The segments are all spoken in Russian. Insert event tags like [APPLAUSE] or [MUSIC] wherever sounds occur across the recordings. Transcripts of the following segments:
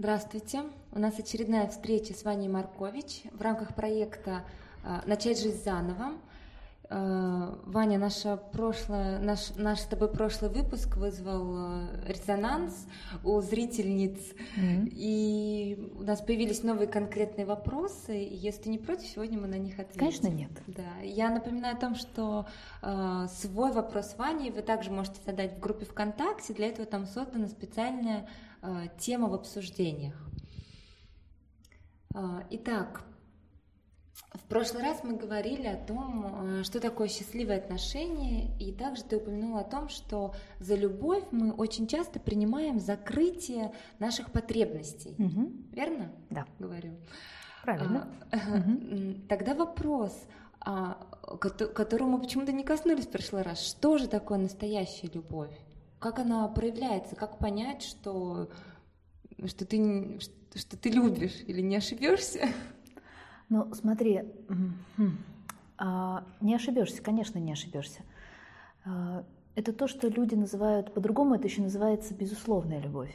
Здравствуйте. У нас очередная встреча с Ваней Маркович в рамках проекта а, «Начать жизнь заново». А, Ваня, наша прошлое, наш, наш с тобой прошлый выпуск вызвал а, резонанс у зрительниц, mm-hmm. и у нас появились новые конкретные вопросы. И если ты не против, сегодня мы на них ответим. Конечно, нет. Да. Я напоминаю о том, что э, свой вопрос Ване вы также можете задать в группе ВКонтакте. Для этого там создана специальная тема в обсуждениях. Э, итак, в прошлый раз мы говорили о том, э, что такое счастливые отношения, и также ты упомянула о том, что за любовь мы очень часто принимаем закрытие наших потребностей. Угу. Верно? Да. Говорю. Правильно. А, угу. [LAUGHS] Тогда вопрос, а, которого мы почему-то не коснулись в прошлый раз. Что же такое настоящая любовь? Как она проявляется, как понять, что, что, ты, что ты любишь или не ошибешься? Ну, смотри, а, не ошибешься, конечно, не ошибешься. А, это то, что люди называют, по-другому это еще называется безусловная любовь.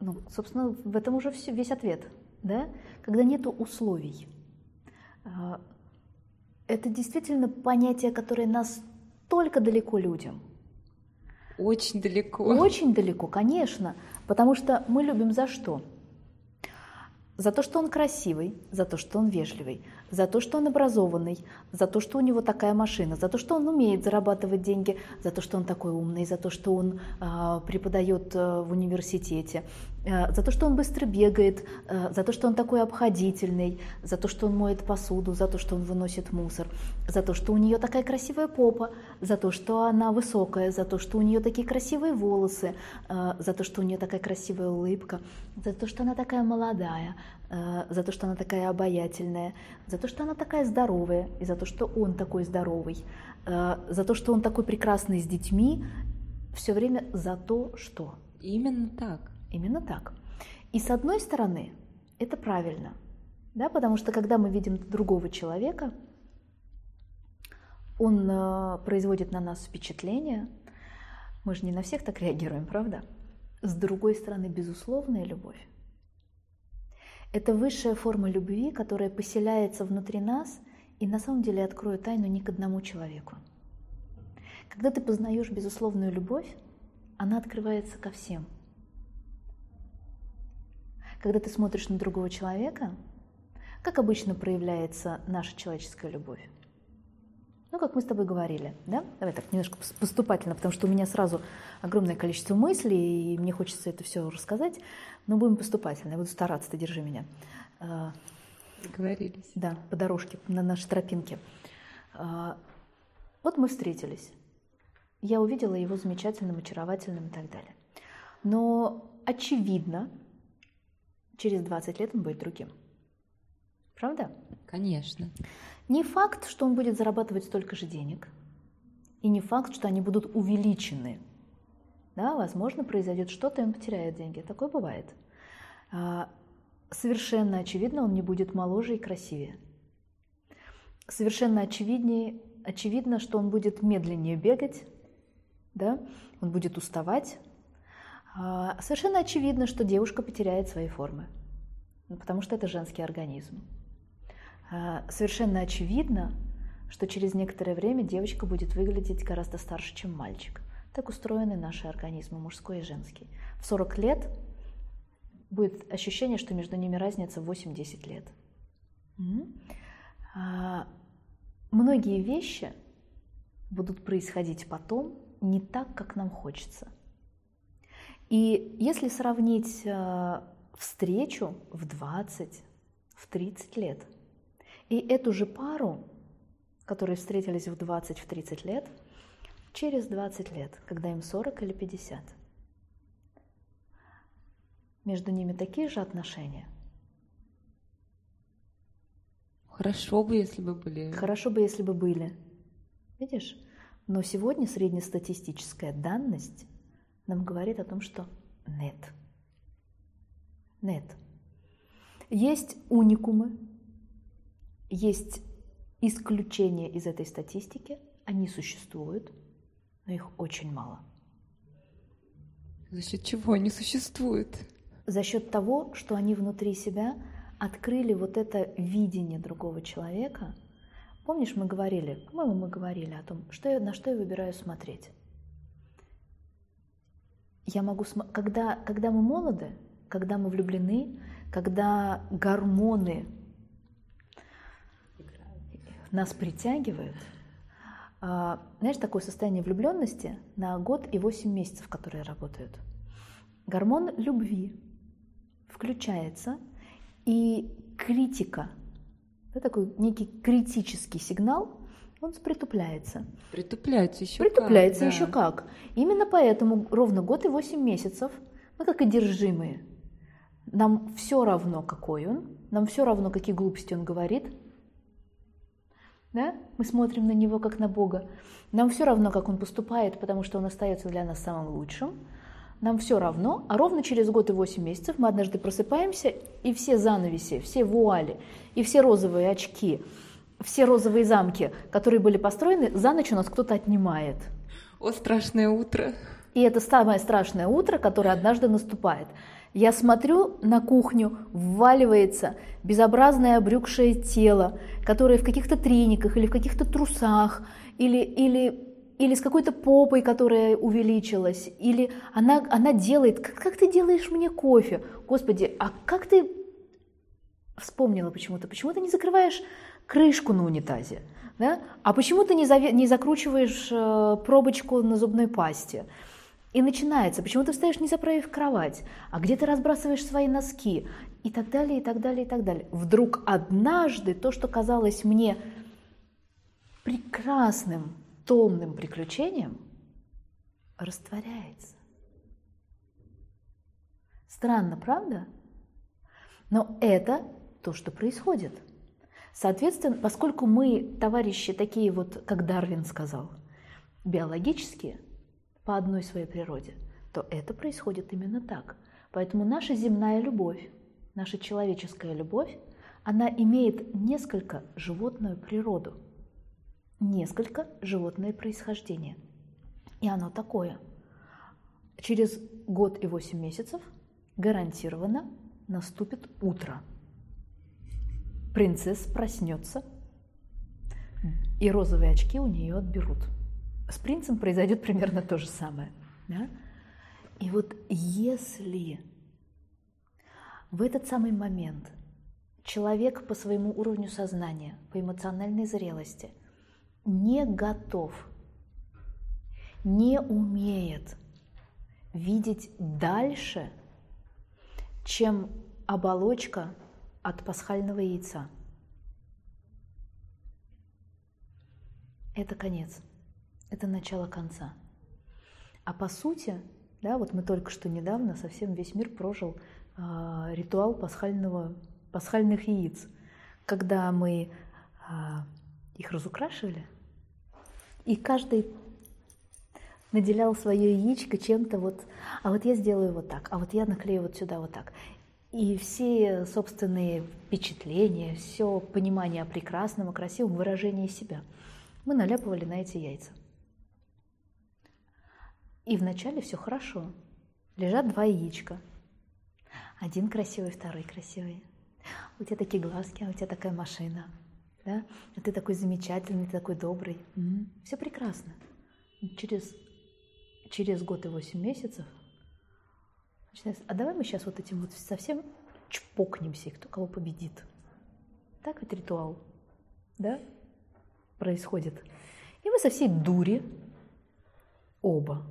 Ну, собственно, в этом уже все, весь ответ, да? Когда нету условий. А, это действительно понятие, которое настолько далеко людям – очень далеко. Очень далеко, конечно. Потому что мы любим за что? За то, что он красивый, за то, что он вежливый, за то, что он образованный, за то, что у него такая машина, за то, что он умеет зарабатывать деньги, за то, что он такой умный, за то, что он э, преподает э, в университете, за то, что он быстро бегает, э, за то, что он такой обходительный, за то, что он моет посуду, за то, что он выносит мусор, за то, что у нее такая красивая попа, за то, что она высокая, за то, что у нее такие красивые волосы, э, за то, что у нее такая красивая улыбка, за то, что она такая молодая, э, за то, что она такая обаятельная, за то, что она такая здоровая, и за то, что он такой здоровый, э, за то, что он такой прекрасный с детьми, все время за то, что. Именно так. Именно так. И с одной стороны, это правильно, да, потому что когда мы видим другого человека, он э, производит на нас впечатление, мы же не на всех так реагируем, правда? С другой стороны, безусловная любовь это высшая форма любви, которая поселяется внутри нас и на самом деле откроет тайну не к одному человеку. Когда ты познаешь безусловную любовь, она открывается ко всем. Когда ты смотришь на другого человека, как обычно проявляется наша человеческая любовь? Ну, как мы с тобой говорили, да? Давай так немножко поступательно, потому что у меня сразу огромное количество мыслей, и мне хочется это все рассказать. Но будем поступательно, я буду стараться, ты держи меня. А, Договорились. Да, по дорожке, на нашей тропинке. А, вот мы встретились. Я увидела его замечательным, очаровательным и так далее. Но очевидно, через 20 лет он будет другим. Правда? Конечно. Не факт, что он будет зарабатывать столько же денег, и не факт, что они будут увеличены да, возможно, произойдет что-то, и он потеряет деньги. Такое бывает. А, совершенно очевидно, он не будет моложе и красивее. Совершенно очевиднее, очевидно, что он будет медленнее бегать, да? он будет уставать. А, совершенно очевидно, что девушка потеряет свои формы, ну, потому что это женский организм. А, совершенно очевидно, что через некоторое время девочка будет выглядеть гораздо старше, чем мальчик. Так устроены наши организмы, мужской и женский. В 40 лет будет ощущение, что между ними разница 8-10 лет. А, многие вещи будут происходить потом не так, как нам хочется. И если сравнить а, встречу в 20, в 30 лет, и эту же пару, которые встретились в 20, в 30 лет – через 20 лет, когда им 40 или 50. Между ними такие же отношения. Хорошо бы, если бы были. Хорошо бы, если бы были. Видишь? Но сегодня среднестатистическая данность нам говорит о том, что нет. Нет. Есть уникумы, есть исключения из этой статистики, они существуют – но их очень мало. За счет чего они существуют? за счет того, что они внутри себя открыли вот это видение другого человека. Помнишь, мы говорили, по-моему, мы говорили о том, что я, на что я выбираю смотреть. Я могу, когда, когда мы молоды, когда мы влюблены, когда гормоны нас притягивают, а, знаешь, такое состояние влюбленности на год и 8 месяцев, которые работают. Гормон любви включается, и критика, да, такой некий критический сигнал, он притупляется. Притупляется еще Притупляется как, еще как. Именно поэтому ровно год и 8 месяцев мы как одержимые. Нам все равно, какой он, нам все равно, какие глупости он говорит. Да? Мы смотрим на него как на Бога. Нам все равно, как он поступает, потому что он остается для нас самым лучшим. Нам все равно, а ровно через год и 8 месяцев мы однажды просыпаемся, и все занавеси, все вуали, и все розовые очки, все розовые замки, которые были построены, за ночь у нас кто-то отнимает. О, страшное утро. И это самое страшное утро, которое однажды наступает. Я смотрю на кухню, вваливается безобразное обрюкшее тело, которое в каких-то трениках или в каких-то трусах, или, или, или с какой-то попой, которая увеличилась, или она, она делает, как, как ты делаешь мне кофе? Господи, а как ты вспомнила почему-то, почему ты не закрываешь крышку на унитазе? Да? А почему ты не, заве- не закручиваешь э, пробочку на зубной пасте? И начинается, почему ты встаешь, не заправив кровать, а где ты разбрасываешь свои носки, и так далее, и так далее, и так далее. Вдруг однажды то, что казалось мне прекрасным, томным приключением, растворяется. Странно, правда? Но это то, что происходит. Соответственно, поскольку мы, товарищи, такие вот, как Дарвин сказал, биологические – по одной своей природе, то это происходит именно так. Поэтому наша земная любовь, наша человеческая любовь, она имеет несколько животную природу, несколько животное происхождение. И оно такое. Через год и восемь месяцев гарантированно наступит утро. Принцесс проснется, и розовые очки у нее отберут с принцем произойдет примерно то же самое. Да? И вот если в этот самый момент человек по своему уровню сознания, по эмоциональной зрелости не готов, не умеет видеть дальше, чем оболочка от пасхального яйца. Это конец это начало конца. А по сути, да, вот мы только что недавно совсем весь мир прожил э, ритуал пасхального, пасхальных яиц, когда мы э, их разукрашивали, и каждый наделял свое яичко чем-то вот, а вот я сделаю вот так, а вот я наклею вот сюда вот так. И все собственные впечатления, все понимание о прекрасном, о красивом выражении себя мы наляпывали на эти яйца. И вначале все хорошо. Лежат два яичка. Один красивый, второй красивый. У тебя такие глазки, а у тебя такая машина. Да? А ты такой замечательный, ты такой добрый. М-м, все прекрасно. Через, через год и восемь месяцев начинается, а давай мы сейчас вот этим вот совсем чпокнемся, кто кого победит. Так ведь ритуал, да, происходит. И мы со всей дури оба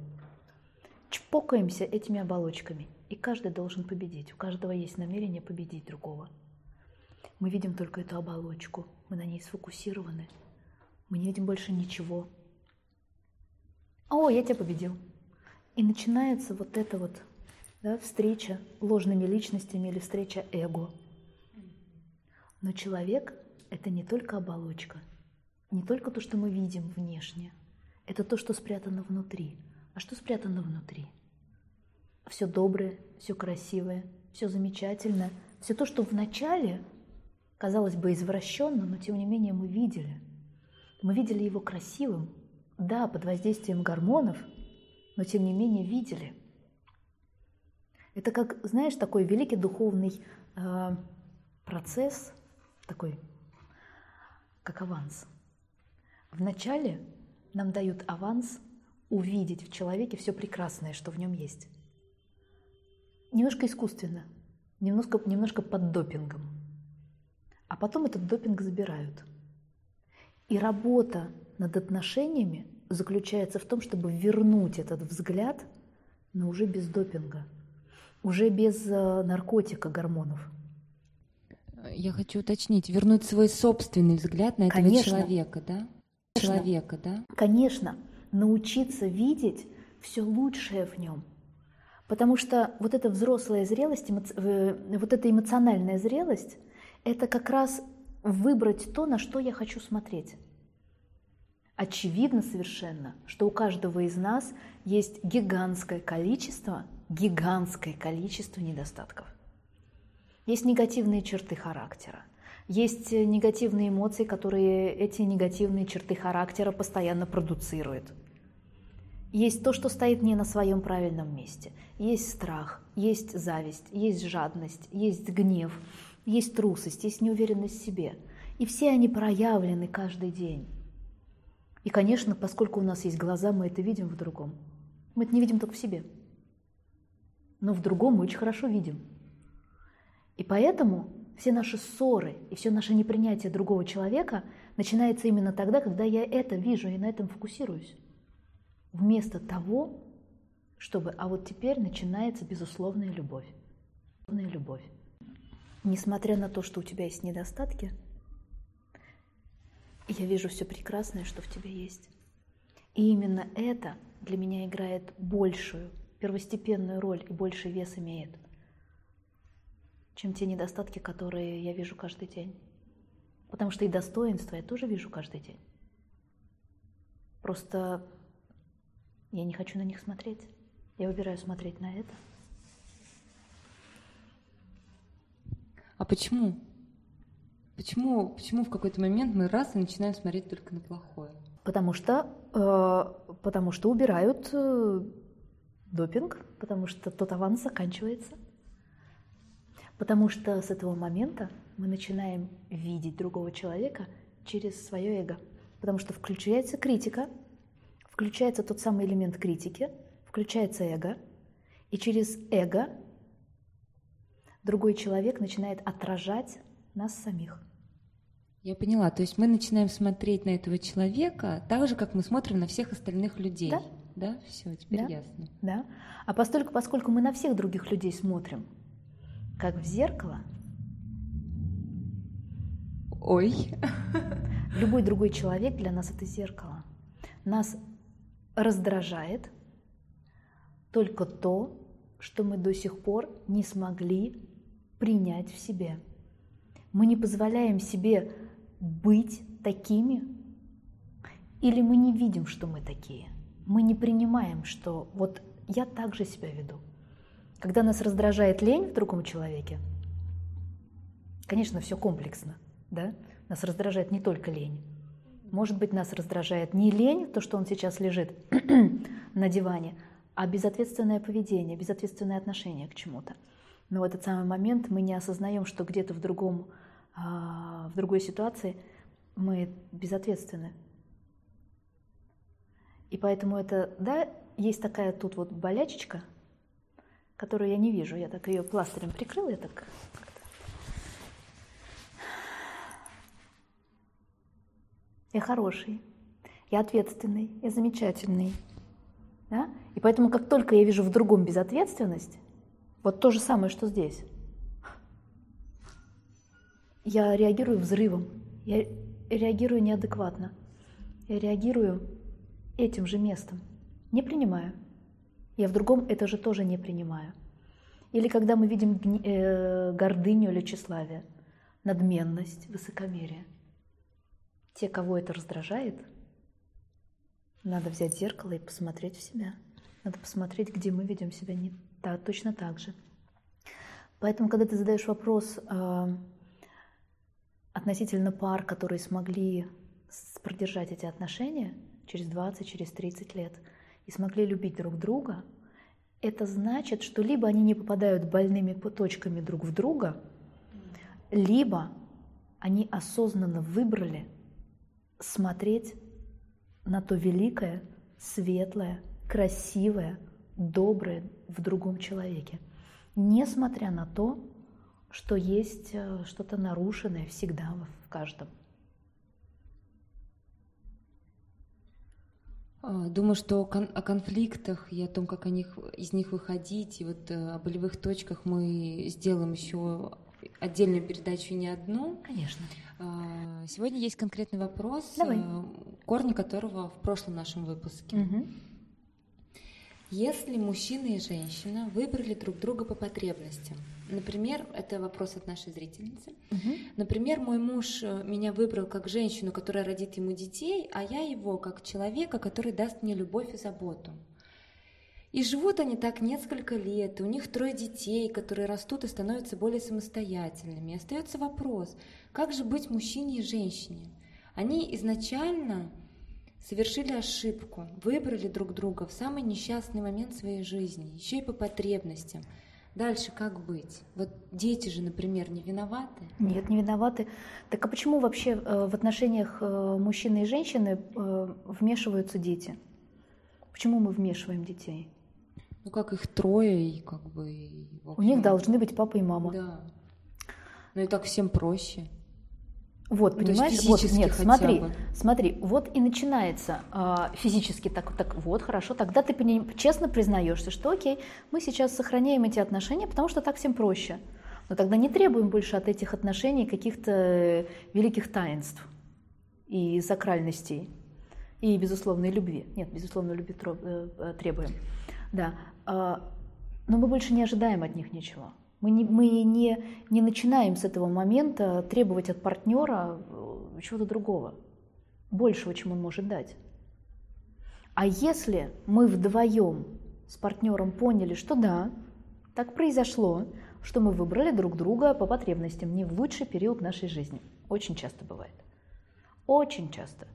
чпокаемся этими оболочками. И каждый должен победить. У каждого есть намерение победить другого. Мы видим только эту оболочку. Мы на ней сфокусированы. Мы не видим больше ничего. О, я тебя победил. И начинается вот эта вот да, встреча ложными личностями или встреча эго. Но человек – это не только оболочка, не только то, что мы видим внешне, это то, что спрятано внутри – а что спрятано внутри? Все доброе, все красивое, все замечательное, все то, что вначале казалось бы извращенно, но тем не менее мы видели. Мы видели его красивым, да, под воздействием гормонов, но тем не менее видели. Это как, знаешь, такой великий духовный э, процесс, такой, как аванс. Вначале нам дают аванс увидеть в человеке все прекрасное, что в нем есть. Немножко искусственно, немножко, немножко под допингом. А потом этот допинг забирают. И работа над отношениями заключается в том, чтобы вернуть этот взгляд, но уже без допинга, уже без э, наркотика, гормонов. Я хочу уточнить, вернуть свой собственный взгляд на этого Конечно. человека, да? Человека, да? Конечно, научиться видеть все лучшее в нем. Потому что вот эта взрослая зрелость, э, вот эта эмоциональная зрелость, это как раз выбрать то, на что я хочу смотреть. Очевидно совершенно, что у каждого из нас есть гигантское количество, гигантское количество недостатков. Есть негативные черты характера, есть негативные эмоции, которые эти негативные черты характера постоянно продуцируют. Есть то, что стоит не на своем правильном месте. Есть страх, есть зависть, есть жадность, есть гнев, есть трусость, есть неуверенность в себе. И все они проявлены каждый день. И, конечно, поскольку у нас есть глаза, мы это видим в другом. Мы это не видим только в себе. Но в другом мы очень хорошо видим. И поэтому все наши ссоры и все наше непринятие другого человека начинается именно тогда, когда я это вижу и на этом фокусируюсь. Вместо того, чтобы, а вот теперь начинается безусловная любовь. Безусловная любовь. Несмотря на то, что у тебя есть недостатки, я вижу все прекрасное, что в тебе есть. И именно это для меня играет большую, первостепенную роль и больший вес имеет, чем те недостатки, которые я вижу каждый день. Потому что и достоинства я тоже вижу каждый день. Просто я не хочу на них смотреть. Я выбираю смотреть на это. А почему? Почему, почему в какой-то момент мы раз и начинаем смотреть только на плохое? Потому что, э, потому что убирают э, допинг, потому что тот аванс заканчивается. Потому что с этого момента мы начинаем видеть другого человека через свое эго. Потому что включается критика, включается тот самый элемент критики, включается эго, и через эго другой человек начинает отражать нас самих. Я поняла. То есть мы начинаем смотреть на этого человека так же, как мы смотрим на всех остальных людей. Да. Да, все, теперь да? ясно. Да. А поскольку, поскольку мы на всех других людей смотрим, как в зеркало. Ой. Любой другой человек для нас это зеркало. Нас раздражает только то, что мы до сих пор не смогли принять в себе. Мы не позволяем себе быть такими, или мы не видим, что мы такие. Мы не принимаем, что вот я так же себя веду. Когда нас раздражает лень в другом человеке, конечно, все комплексно, да? Нас раздражает не только лень. Может быть, нас раздражает не лень, то, что он сейчас лежит [CLEARS THROAT] на диване, а безответственное поведение, безответственное отношение к чему-то. Но в этот самый момент мы не осознаем, что где-то в, другом, а, в другой ситуации мы безответственны. И поэтому это, да, есть такая тут вот болячечка, которую я не вижу. Я так ее пластырем прикрыла, я так Я хороший, я ответственный, я замечательный. Да? И поэтому, как только я вижу в другом безответственность, вот то же самое, что здесь, я реагирую взрывом, я реагирую неадекватно, я реагирую этим же местом, не принимаю. Я в другом это же тоже не принимаю. Или когда мы видим э, гордыню или тщеславие, надменность, высокомерие – те, кого это раздражает, надо взять зеркало и посмотреть в себя. Надо посмотреть, где мы ведем себя не да, точно так же. Поэтому, когда ты задаешь вопрос э, относительно пар, которые смогли продержать эти отношения через 20, через 30 лет и смогли любить друг друга, это значит, что либо они не попадают больными точками друг в друга, либо они осознанно выбрали смотреть на то великое, светлое, красивое, доброе в другом человеке, несмотря на то, что есть э, что-то нарушенное всегда в каждом. Думаю, что о конфликтах и о том, как о них, из них выходить, и вот э, о болевых точках мы сделаем еще отдельную передачу не одну. Конечно. А, сегодня есть конкретный вопрос, Давай. Э, корни которого в прошлом нашем выпуске. Угу. Если мужчина и женщина выбрали друг друга по потребностям, например, это вопрос от нашей зрительницы, угу. например, мой муж э, меня выбрал как женщину, которая родит ему детей, а я его как человека, который даст мне любовь и заботу. И живут они так несколько лет, и у них трое детей, которые растут и становятся более самостоятельными. И остается вопрос, как же быть мужчине и женщине? Они изначально совершили ошибку, выбрали друг друга в самый несчастный момент своей жизни, еще и по потребностям. Дальше как быть? Вот дети же, например, не виноваты? Нет, не виноваты. Так а почему вообще э, в отношениях э, мужчины и женщины э, вмешиваются дети? Почему мы вмешиваем детей? Ну как их трое и как бы... И, общем, У них должны быть папа и мама. Да. Ну и так всем проще. Вот, ну, понимаешь, вот, нет, смотри, бы. смотри, вот и начинается э, физически так, так, вот, хорошо, тогда ты честно признаешься, что окей, мы сейчас сохраняем эти отношения, потому что так всем проще. Но тогда не требуем больше от этих отношений каких-то великих таинств и сакральностей, и безусловной любви. Нет, безусловно, любви э, э, требуем. Да. А, но мы больше не ожидаем от них ничего. Мы не, мы не, не начинаем с этого момента требовать от партнера э, чего-то другого, большего, чем он может дать. А если мы вдвоем с партнером поняли, что да, так произошло, что мы выбрали друг друга по потребностям не в лучший период нашей жизни. Очень часто бывает. Очень часто.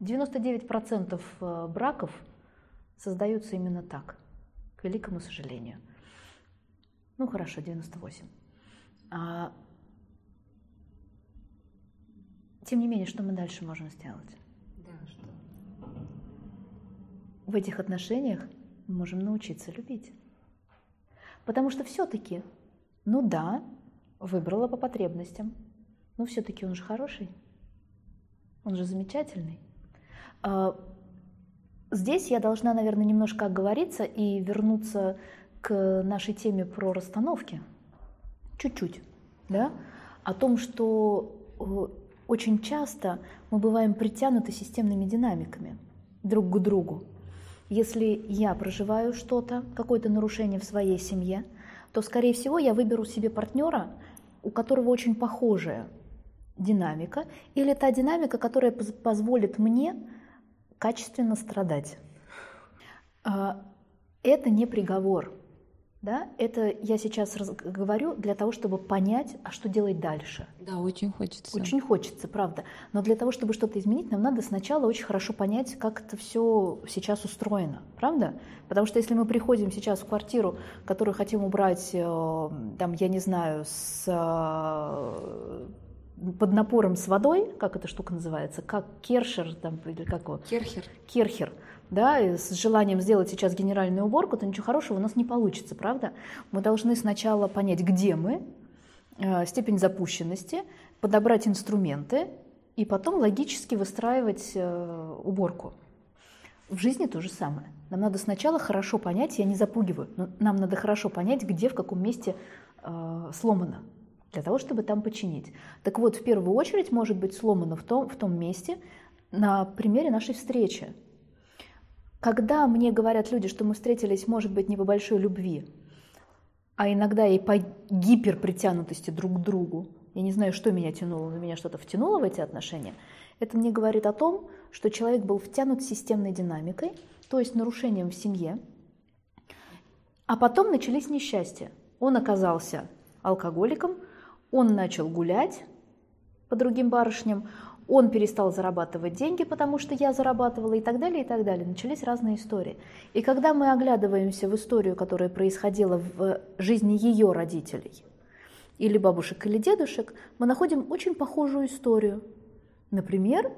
99% э, браков создаются именно так, к великому сожалению. Ну хорошо, 98. А, тем не менее, что мы дальше можем сделать? Да, что? В этих отношениях мы можем научиться любить. Потому что все-таки, ну да, выбрала по потребностям, но все-таки он же хороший, он же замечательный. А, здесь я должна, наверное, немножко оговориться и вернуться к нашей теме про расстановки, чуть-чуть, да, о том, что э, очень часто мы бываем притянуты системными динамиками друг к другу. Если я проживаю что-то, какое-то нарушение в своей семье, то, скорее всего, я выберу себе партнера, у которого очень похожая динамика, или та динамика, которая позволит мне качественно страдать. А, это не приговор. Да? Это я сейчас говорю для того, чтобы понять, а что делать дальше. Да, очень хочется. Очень хочется, правда. Но для того, чтобы что-то изменить, нам надо сначала очень хорошо понять, как это все сейчас устроено, правда? Потому что если мы приходим сейчас в квартиру, которую хотим убрать, э, там, я не знаю, с э, под напором с водой, как эта штука называется, как кершер там, или как его? Керхер. Керхер да, с желанием сделать сейчас генеральную уборку, то ничего хорошего у нас не получится, правда? Мы должны сначала понять, где мы, э, степень запущенности, подобрать инструменты и потом логически выстраивать э, уборку. В жизни то же самое. Нам надо сначала хорошо понять, я не запугиваю, но нам надо хорошо понять, где, в каком месте э, сломано, для того, чтобы там починить. Так вот, в первую очередь может быть сломано в том, в том месте, на примере нашей встречи. Когда мне говорят люди, что мы встретились, может быть, не по большой любви, а иногда и по гиперпритянутости друг к другу, я не знаю, что меня тянуло, но меня что-то втянуло в эти отношения, это мне говорит о том, что человек был втянут системной динамикой, то есть нарушением в семье, а потом начались несчастья. Он оказался алкоголиком, он начал гулять по другим барышням, он перестал зарабатывать деньги, потому что я зарабатывала и так далее, и так далее. Начались разные истории. И когда мы оглядываемся в историю, которая происходила в жизни ее родителей, или бабушек, или дедушек, мы находим очень похожую историю. Например,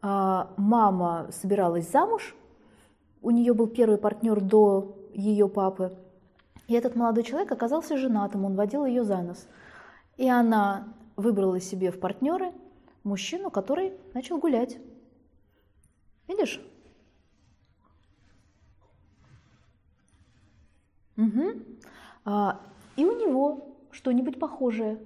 а, мама собиралась замуж, у нее был первый партнер до ее папы, и этот молодой человек оказался женатым, он водил ее за нос. И она выбрала себе в партнеры мужчину, который начал гулять. Видишь? Угу. А, и у него что-нибудь похожее.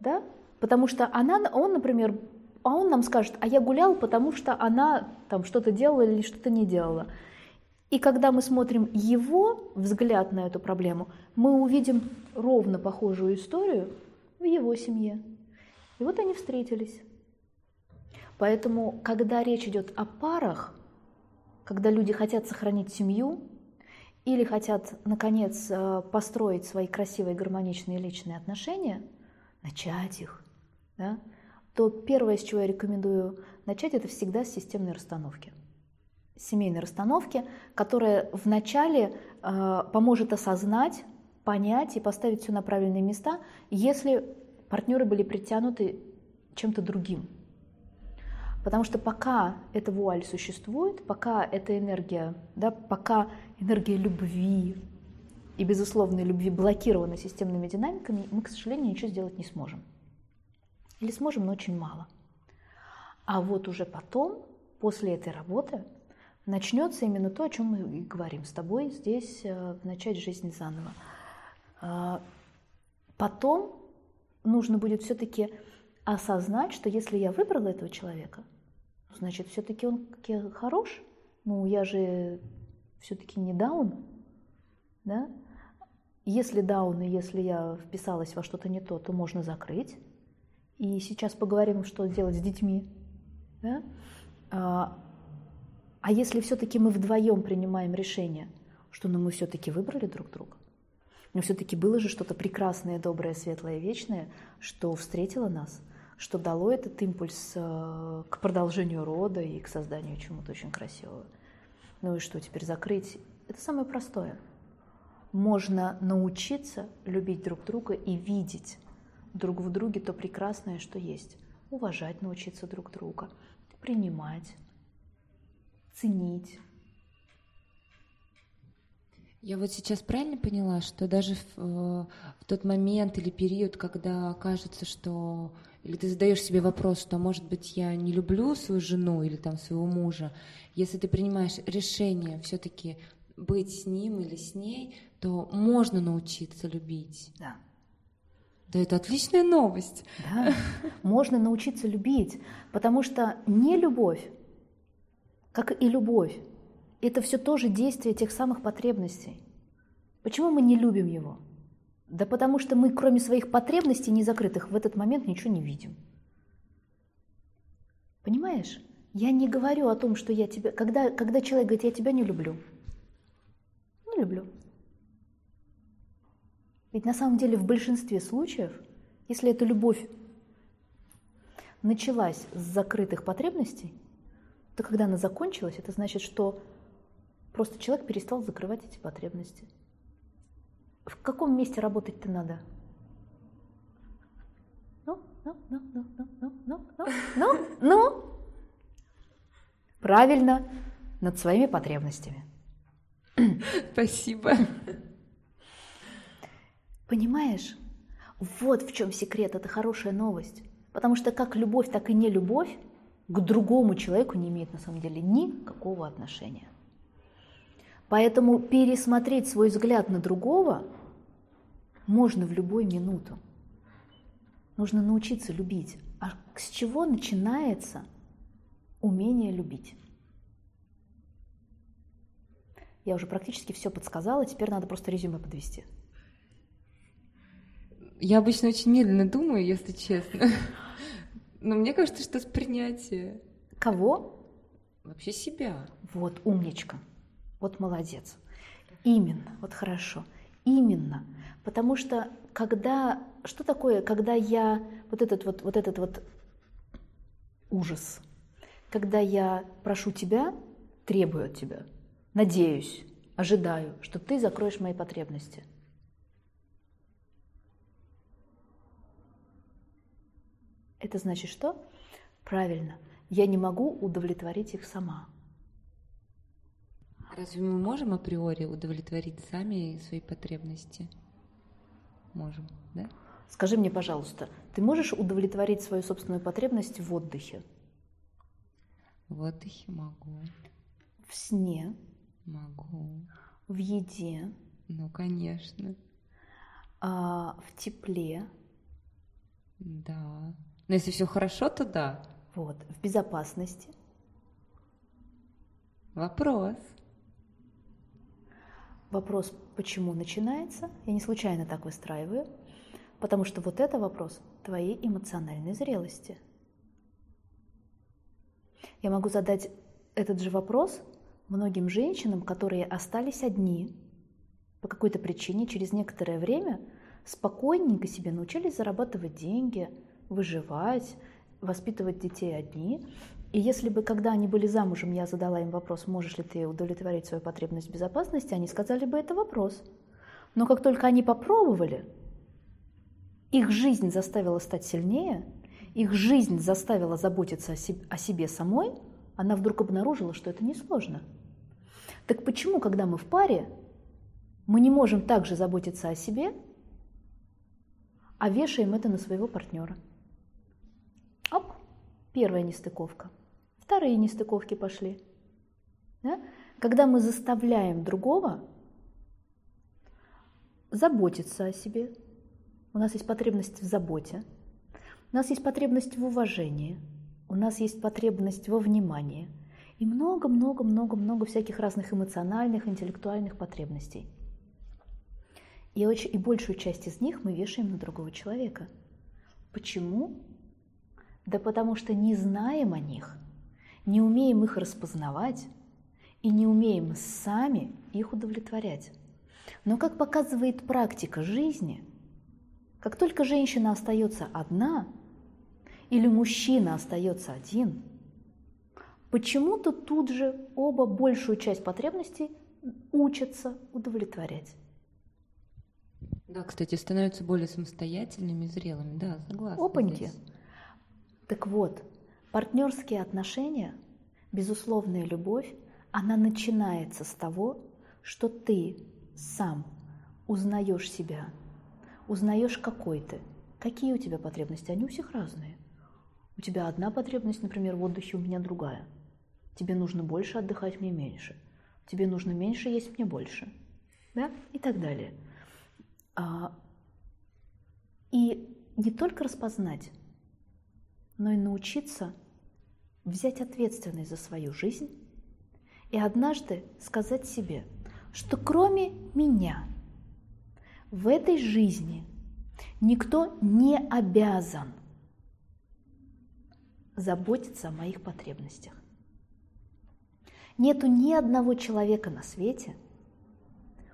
Да? Потому что она, он, например, а он нам скажет, а я гулял, потому что она там что-то делала или что-то не делала. И когда мы смотрим его взгляд на эту проблему, мы увидим ровно похожую историю в его семье. И вот они встретились. Поэтому, когда речь идет о парах, когда люди хотят сохранить семью или хотят, наконец, э, построить свои красивые, гармоничные личные отношения, начать их, да, то первое, с чего я рекомендую начать, это всегда с системной расстановки. Семейной расстановки, которая вначале э, поможет осознать, понять и поставить все на правильные места, если партнеры были притянуты чем-то другим. Потому что пока эта вуаль существует, пока эта энергия, да, пока энергия любви и безусловной любви блокирована системными динамиками, мы, к сожалению, ничего сделать не сможем. Или сможем, но очень мало. А вот уже потом, после этой работы, начнется именно то, о чем мы и говорим с тобой здесь, э, начать жизнь заново. А, потом нужно будет все-таки осознать, что если я выбрала этого человека, значит, все-таки он хорош. Ну, я же все-таки не даун, да? Если даун, и если я вписалась во что-то не то, то можно закрыть. И сейчас поговорим, что делать с детьми. Да? А, а если все-таки мы вдвоем принимаем решение, что ну, мы все-таки выбрали друг друга, но все-таки было же что-то прекрасное, доброе, светлое, вечное, что встретило нас, что дало этот импульс э, к продолжению рода и к созданию чего-то очень красивого. Ну и что, теперь закрыть? Это самое простое. Можно научиться любить друг друга и видеть друг в друге то прекрасное, что есть. Уважать научиться друг друга, принимать, ценить, я вот сейчас правильно поняла, что даже в, э, в тот момент или период, когда кажется, что или ты задаешь себе вопрос, что, может быть, я не люблю свою жену или там своего мужа, если ты принимаешь решение все-таки быть с ним или с ней, то можно научиться любить. Да. Да, это отличная новость. Да, можно научиться любить, потому что не любовь, как и любовь, это все тоже действие тех самых потребностей. Почему мы не любим его? Да потому что мы, кроме своих потребностей незакрытых, в этот момент ничего не видим. Понимаешь? Я не говорю о том, что я тебя... Когда, когда человек говорит, я тебя не люблю. Не люблю. Ведь на самом деле в большинстве случаев, если эта любовь началась с закрытых потребностей, то когда она закончилась, это значит, что Просто человек перестал закрывать эти потребности. В каком месте работать-то надо? Ну, ну, ну, ну, ну, ну, ну, ну, ну, ну. Правильно, над своими потребностями. Спасибо. Понимаешь? Вот в чем секрет, это хорошая новость. Потому что как любовь, так и не любовь к другому человеку не имеет на самом деле никакого отношения. Поэтому пересмотреть свой взгляд на другого можно в любую минуту. Нужно научиться любить. А с чего начинается умение любить? Я уже практически все подсказала, теперь надо просто резюме подвести. Я обычно очень медленно думаю, если честно. Но мне кажется, что с принятия. Кого? Вообще себя. Вот, умничка. Вот молодец. Именно, вот хорошо. Именно. Потому что когда, что такое, когда я вот этот вот, вот этот вот ужас. Когда я прошу тебя, требую от тебя, надеюсь, ожидаю, что ты закроешь мои потребности. Это значит что? Правильно, я не могу удовлетворить их сама. Разве мы можем априори удовлетворить сами свои потребности? Можем, да? Скажи мне, пожалуйста, ты можешь удовлетворить свою собственную потребность в отдыхе? В отдыхе могу. В сне? Могу. В еде? Ну, конечно. А, в тепле? Да. Но если все хорошо, то да. Вот. В безопасности? Вопрос. Вопрос, почему начинается, я не случайно так выстраиваю, потому что вот это вопрос твоей эмоциональной зрелости. Я могу задать этот же вопрос многим женщинам, которые остались одни по какой-то причине через некоторое время спокойненько себе научились зарабатывать деньги, выживать, воспитывать детей одни, и если бы, когда они были замужем, я задала им вопрос, можешь ли ты удовлетворить свою потребность безопасности, они сказали бы, это вопрос. Но как только они попробовали, их жизнь заставила стать сильнее, их жизнь заставила заботиться о себе, о себе самой, она вдруг обнаружила, что это несложно. Так почему, когда мы в паре, мы не можем также заботиться о себе, а вешаем это на своего партнера? Оп, первая нестыковка – Вторые нестыковки пошли. Да? Когда мы заставляем другого заботиться о себе, у нас есть потребность в заботе, у нас есть потребность в уважении, у нас есть потребность во внимании и много-много-много-много всяких разных эмоциональных, интеллектуальных потребностей. И, очень, и большую часть из них мы вешаем на другого человека. Почему? Да потому что не знаем о них – не умеем их распознавать и не умеем сами их удовлетворять. Но как показывает практика жизни, как только женщина остается одна или мужчина остается один, почему-то тут же оба большую часть потребностей учатся удовлетворять. Да, кстати, становятся более самостоятельными, зрелыми, да, согласна. Опаньки. Здесь. Так вот, Партнерские отношения, безусловная любовь, она начинается с того, что ты сам узнаешь себя, узнаешь какой ты, какие у тебя потребности, они у всех разные. У тебя одна потребность, например, в отдыхе, у меня другая. Тебе нужно больше отдыхать, мне меньше. Тебе нужно меньше есть, мне больше. Да? И так далее. А, и не только распознать, но и научиться взять ответственность за свою жизнь и однажды сказать себе, что кроме меня в этой жизни никто не обязан заботиться о моих потребностях. Нету ни одного человека на свете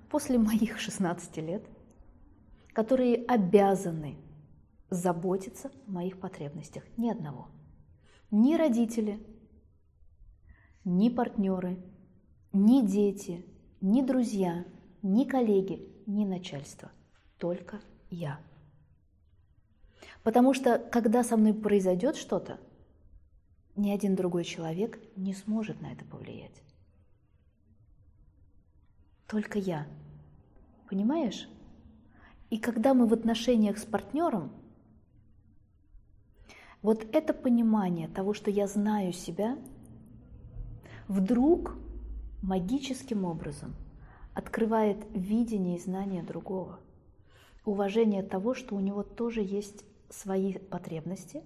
после моих 16 лет, которые обязаны заботиться о моих потребностях. Ни одного ни родители, ни партнеры, ни дети, ни друзья, ни коллеги, ни начальство. Только я. Потому что когда со мной произойдет что-то, ни один другой человек не сможет на это повлиять. Только я. Понимаешь? И когда мы в отношениях с партнером, вот это понимание того, что я знаю себя, вдруг магическим образом открывает видение и знание другого, уважение того, что у него тоже есть свои потребности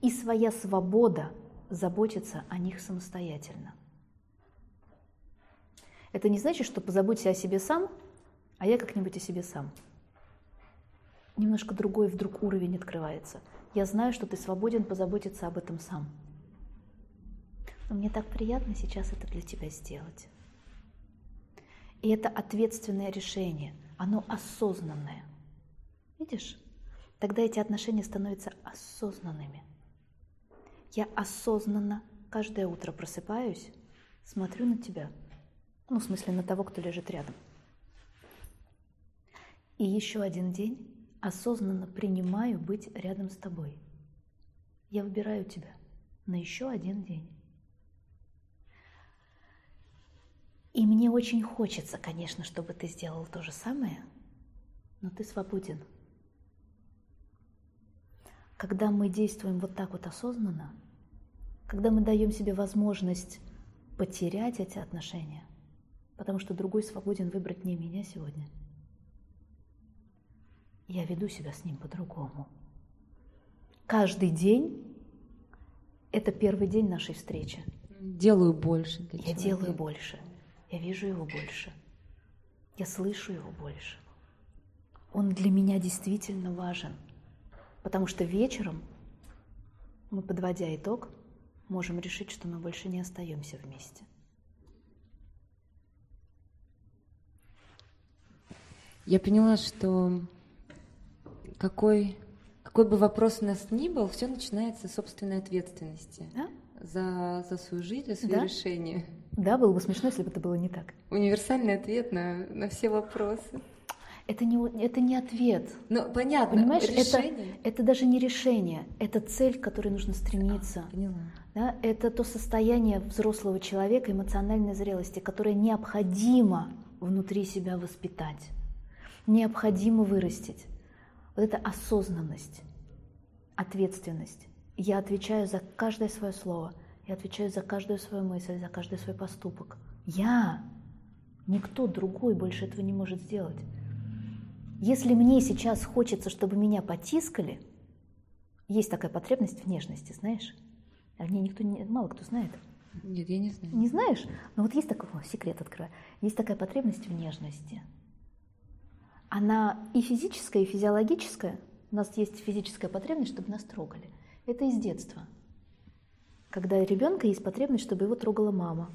и своя свобода заботиться о них самостоятельно. Это не значит, что позаботься о себе сам, а я как-нибудь о себе сам. Немножко другой вдруг уровень открывается – я знаю, что ты свободен позаботиться об этом сам. Но мне так приятно сейчас это для тебя сделать. И это ответственное решение, оно осознанное. Видишь? Тогда эти отношения становятся осознанными. Я осознанно каждое утро просыпаюсь, смотрю на тебя. Ну, в смысле, на того, кто лежит рядом. И еще один день осознанно принимаю быть рядом с тобой. Я выбираю тебя на еще один день. И мне очень хочется, конечно, чтобы ты сделал то же самое, но ты свободен. Когда мы действуем вот так вот осознанно, когда мы даем себе возможность потерять эти отношения, потому что другой свободен выбрать не меня сегодня, я веду себя с ним по-другому. Каждый день – это первый день нашей встречи. Делаю больше. Для я человека. делаю больше – я вижу его больше. Я слышу его больше. Он для меня действительно важен. Потому что вечером мы, подводя итог, можем решить, что мы больше не остаемся вместе. Я поняла, что какой, какой бы вопрос у нас ни был, все начинается с собственной ответственности да? за, за свою жизнь, за свои да? решения. Да, было бы смешно, если бы это было не так. Универсальный ответ на, на все вопросы. Это не, это не ответ. Ну, понятно, Понимаешь, решение. Это, это даже не решение, это цель, к которой нужно стремиться. А, поняла. Да? Это то состояние взрослого человека, эмоциональной зрелости, которое необходимо внутри себя воспитать, необходимо вырастить. Вот это осознанность, ответственность. Я отвечаю за каждое свое слово – я отвечаю за каждую свою мысль, за каждый свой поступок. Я. Никто другой больше этого не может сделать. Если мне сейчас хочется, чтобы меня потискали, есть такая потребность в нежности, знаешь? А мне никто не, мало кто знает. Нет, я не знаю. Не знаешь? Но вот есть такой, о, секрет открою, есть такая потребность в нежности. Она и физическая, и физиологическая. У нас есть физическая потребность, чтобы нас трогали. Это из детства когда ребенка есть потребность, чтобы его трогала мама.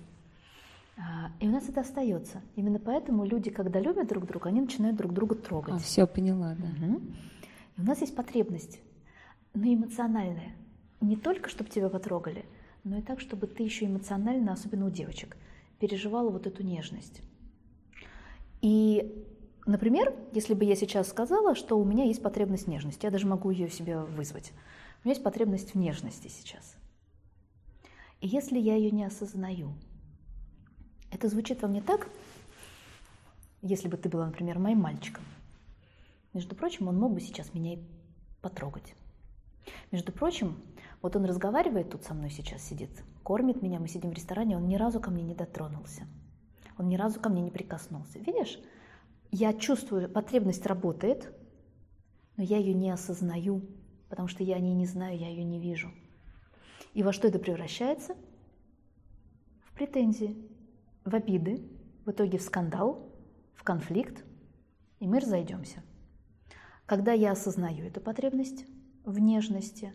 А, и у нас это остается. Именно поэтому люди, когда любят друг друга, они начинают друг друга трогать. А, все поняла, да. Угу. И у нас есть потребность, но эмоциональная. Не только, чтобы тебя потрогали, но и так, чтобы ты еще эмоционально, особенно у девочек, переживала вот эту нежность. И, например, если бы я сейчас сказала, что у меня есть потребность нежности, я даже могу ее себе вызвать. У меня есть потребность в нежности сейчас. И если я ее не осознаю, это звучит во мне так, если бы ты была, например, моим мальчиком. Между прочим, он мог бы сейчас меня и потрогать. Между прочим, вот он разговаривает тут со мной сейчас, сидит, кормит меня, мы сидим в ресторане, он ни разу ко мне не дотронулся. Он ни разу ко мне не прикоснулся. Видишь, я чувствую, потребность работает, но я ее не осознаю, потому что я о ней не знаю, я ее не вижу. И во что это превращается? В претензии, в обиды, в итоге в скандал, в конфликт, и мы разойдемся. Когда я осознаю эту потребность в нежности,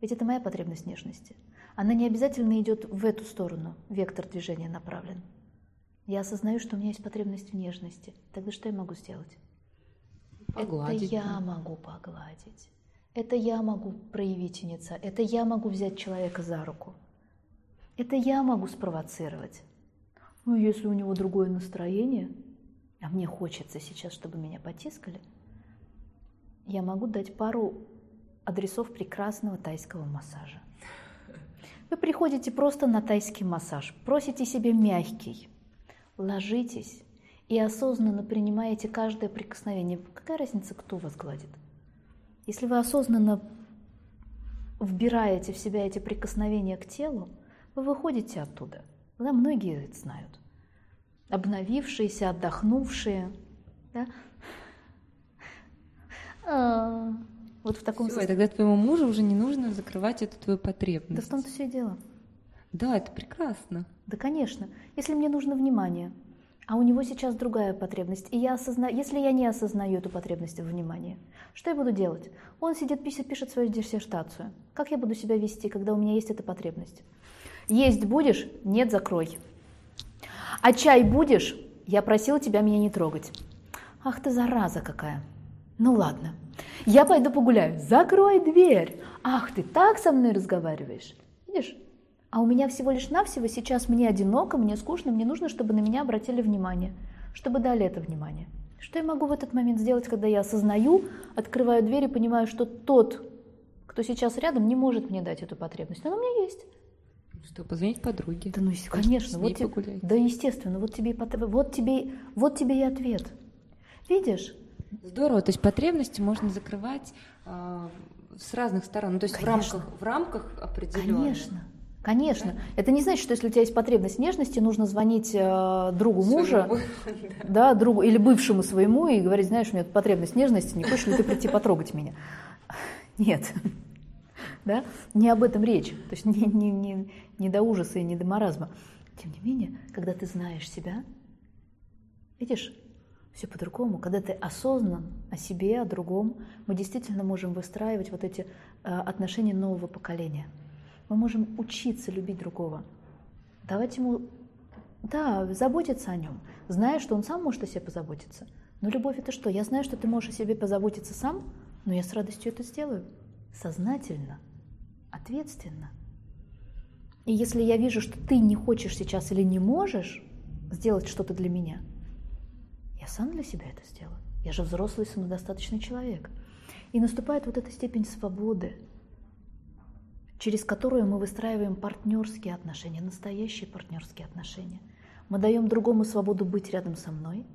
ведь это моя потребность нежности, она не обязательно идет в эту сторону, вектор движения направлен. Я осознаю, что у меня есть потребность в нежности. Тогда что я могу сделать? Погладить. Это я могу погладить. Это я могу проявить инициативу, это я могу взять человека за руку, это я могу спровоцировать. Ну, если у него другое настроение, а мне хочется сейчас, чтобы меня потискали, я могу дать пару адресов прекрасного тайского массажа. Вы приходите просто на тайский массаж, просите себе мягкий, ложитесь и осознанно принимаете каждое прикосновение. Какая разница, кто вас гладит? Если вы осознанно вбираете в себя эти прикосновения к телу, вы выходите оттуда. Да, многие это знают. Обновившиеся, отдохнувшие. Да? А, вот в таком Все, тогда твоему мужу уже не нужно закрывать эту твою потребность. Да в том-то все и дело. Да, это прекрасно. Да, конечно. Если мне нужно внимание, а у него сейчас другая потребность. И я осознаю, если я не осознаю эту потребность в внимании, что я буду делать? Он сидит, пишет, пишет свою диссертацию. Как я буду себя вести, когда у меня есть эта потребность? Есть будешь? Нет, закрой. А чай будешь? Я просила тебя меня не трогать. Ах ты зараза какая. Ну ладно. Я пойду погуляю. Закрой дверь. Ах, ты так со мной разговариваешь. Видишь? А у меня всего лишь навсего сейчас мне одиноко, мне скучно, мне нужно, чтобы на меня обратили внимание, чтобы дали это внимание. Что я могу в этот момент сделать, когда я осознаю, открываю дверь и понимаю, что тот, кто сейчас рядом, не может мне дать эту потребность. Она у меня есть. Что, позвонить подруге? Да ну, конечно. Вот тебе, да, естественно. Вот тебе, вот, тебе, вот тебе и ответ. Видишь? Здорово. То есть потребности можно закрывать э, с разных сторон. Ну, то есть в рамках, в рамках определенных. Конечно. Конечно. Да? Это не значит, что если у тебя есть потребность нежности, нужно звонить э, другу мужа, [LAUGHS] да. да, другу или бывшему своему и говорить, знаешь, у меня потребность нежности, не хочешь ли ты прийти потрогать меня? [LAUGHS] Нет. Да? Не об этом речь. То есть не, не, не, не до ужаса и не до маразма. Тем не менее, когда ты знаешь себя, видишь, все по-другому. Когда ты осознан о себе, о другом, мы действительно можем выстраивать вот эти э, отношения нового поколения – мы можем учиться любить другого, давать ему, да, заботиться о нем, зная, что он сам может о себе позаботиться. Но любовь это что? Я знаю, что ты можешь о себе позаботиться сам, но я с радостью это сделаю. Сознательно, ответственно. И если я вижу, что ты не хочешь сейчас или не можешь сделать что-то для меня, я сам для себя это сделаю. Я же взрослый самодостаточный человек. И наступает вот эта степень свободы, через которую мы выстраиваем партнерские отношения, настоящие партнерские отношения. Мы даем другому свободу быть рядом со мной,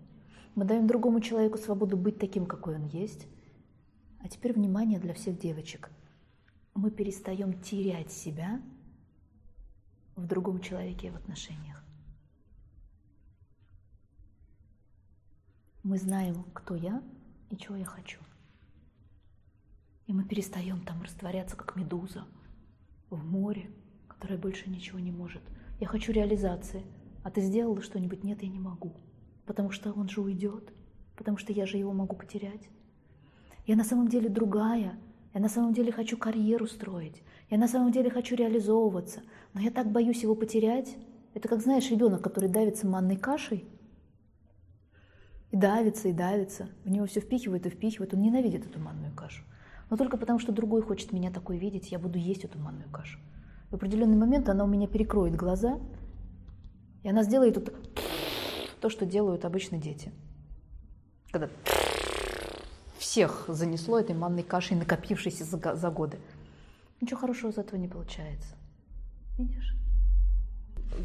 мы даем другому человеку свободу быть таким, какой он есть. А теперь внимание для всех девочек. Мы перестаем терять себя в другом человеке и в отношениях. Мы знаем, кто я и чего я хочу. И мы перестаем там растворяться, как медуза – в море, которое больше ничего не может. Я хочу реализации, а ты сделала что-нибудь? Нет, я не могу. Потому что он же уйдет, потому что я же его могу потерять. Я на самом деле другая, я на самом деле хочу карьеру строить, я на самом деле хочу реализовываться, но я так боюсь его потерять. Это как, знаешь, ребенок, который давится манной кашей, и давится, и давится, в него все впихивает и впихивает, он ненавидит эту манную кашу. Но только потому, что другой хочет меня такой видеть, я буду есть эту манную кашу. В определенный момент она у меня перекроет глаза, и она сделает вот то, что делают обычно дети. Когда всех занесло этой манной кашей, накопившейся за, за годы. Ничего хорошего из этого не получается. Видишь?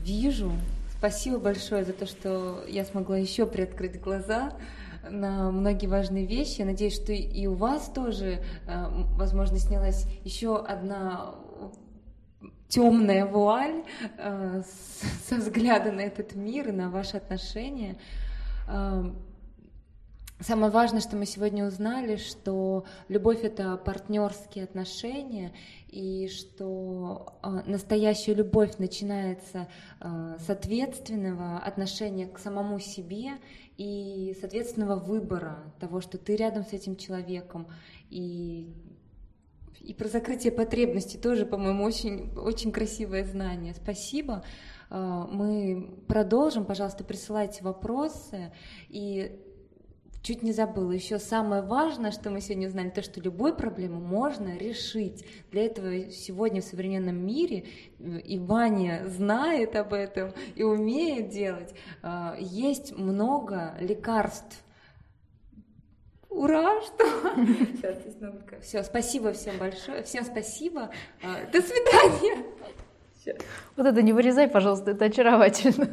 Вижу. Спасибо большое за то, что я смогла еще приоткрыть глаза на многие важные вещи. Я надеюсь, что и у вас тоже, э, возможно, снялась еще одна темная вуаль э, [LAUGHS] со взгляда на этот мир и на ваши отношения. Самое важное, что мы сегодня узнали, что любовь это партнерские отношения, и что настоящая любовь начинается с ответственного отношения к самому себе и, соответственного выбора того, что ты рядом с этим человеком, и, и про закрытие потребностей тоже, по-моему, очень, очень красивое знание. Спасибо. А, мы продолжим, пожалуйста, присылайте вопросы, и Чуть не забыла. Еще самое важное, что мы сегодня узнали, то, что любую проблему можно решить. Для этого сегодня в современном мире, э, и Ваня знает об этом и умеет делать, э, есть много лекарств. Ура, что? [LAUGHS] Сейчас, Все, спасибо всем большое. Всем спасибо. Э, до свидания. Вот это не вырезай, пожалуйста, это очаровательно.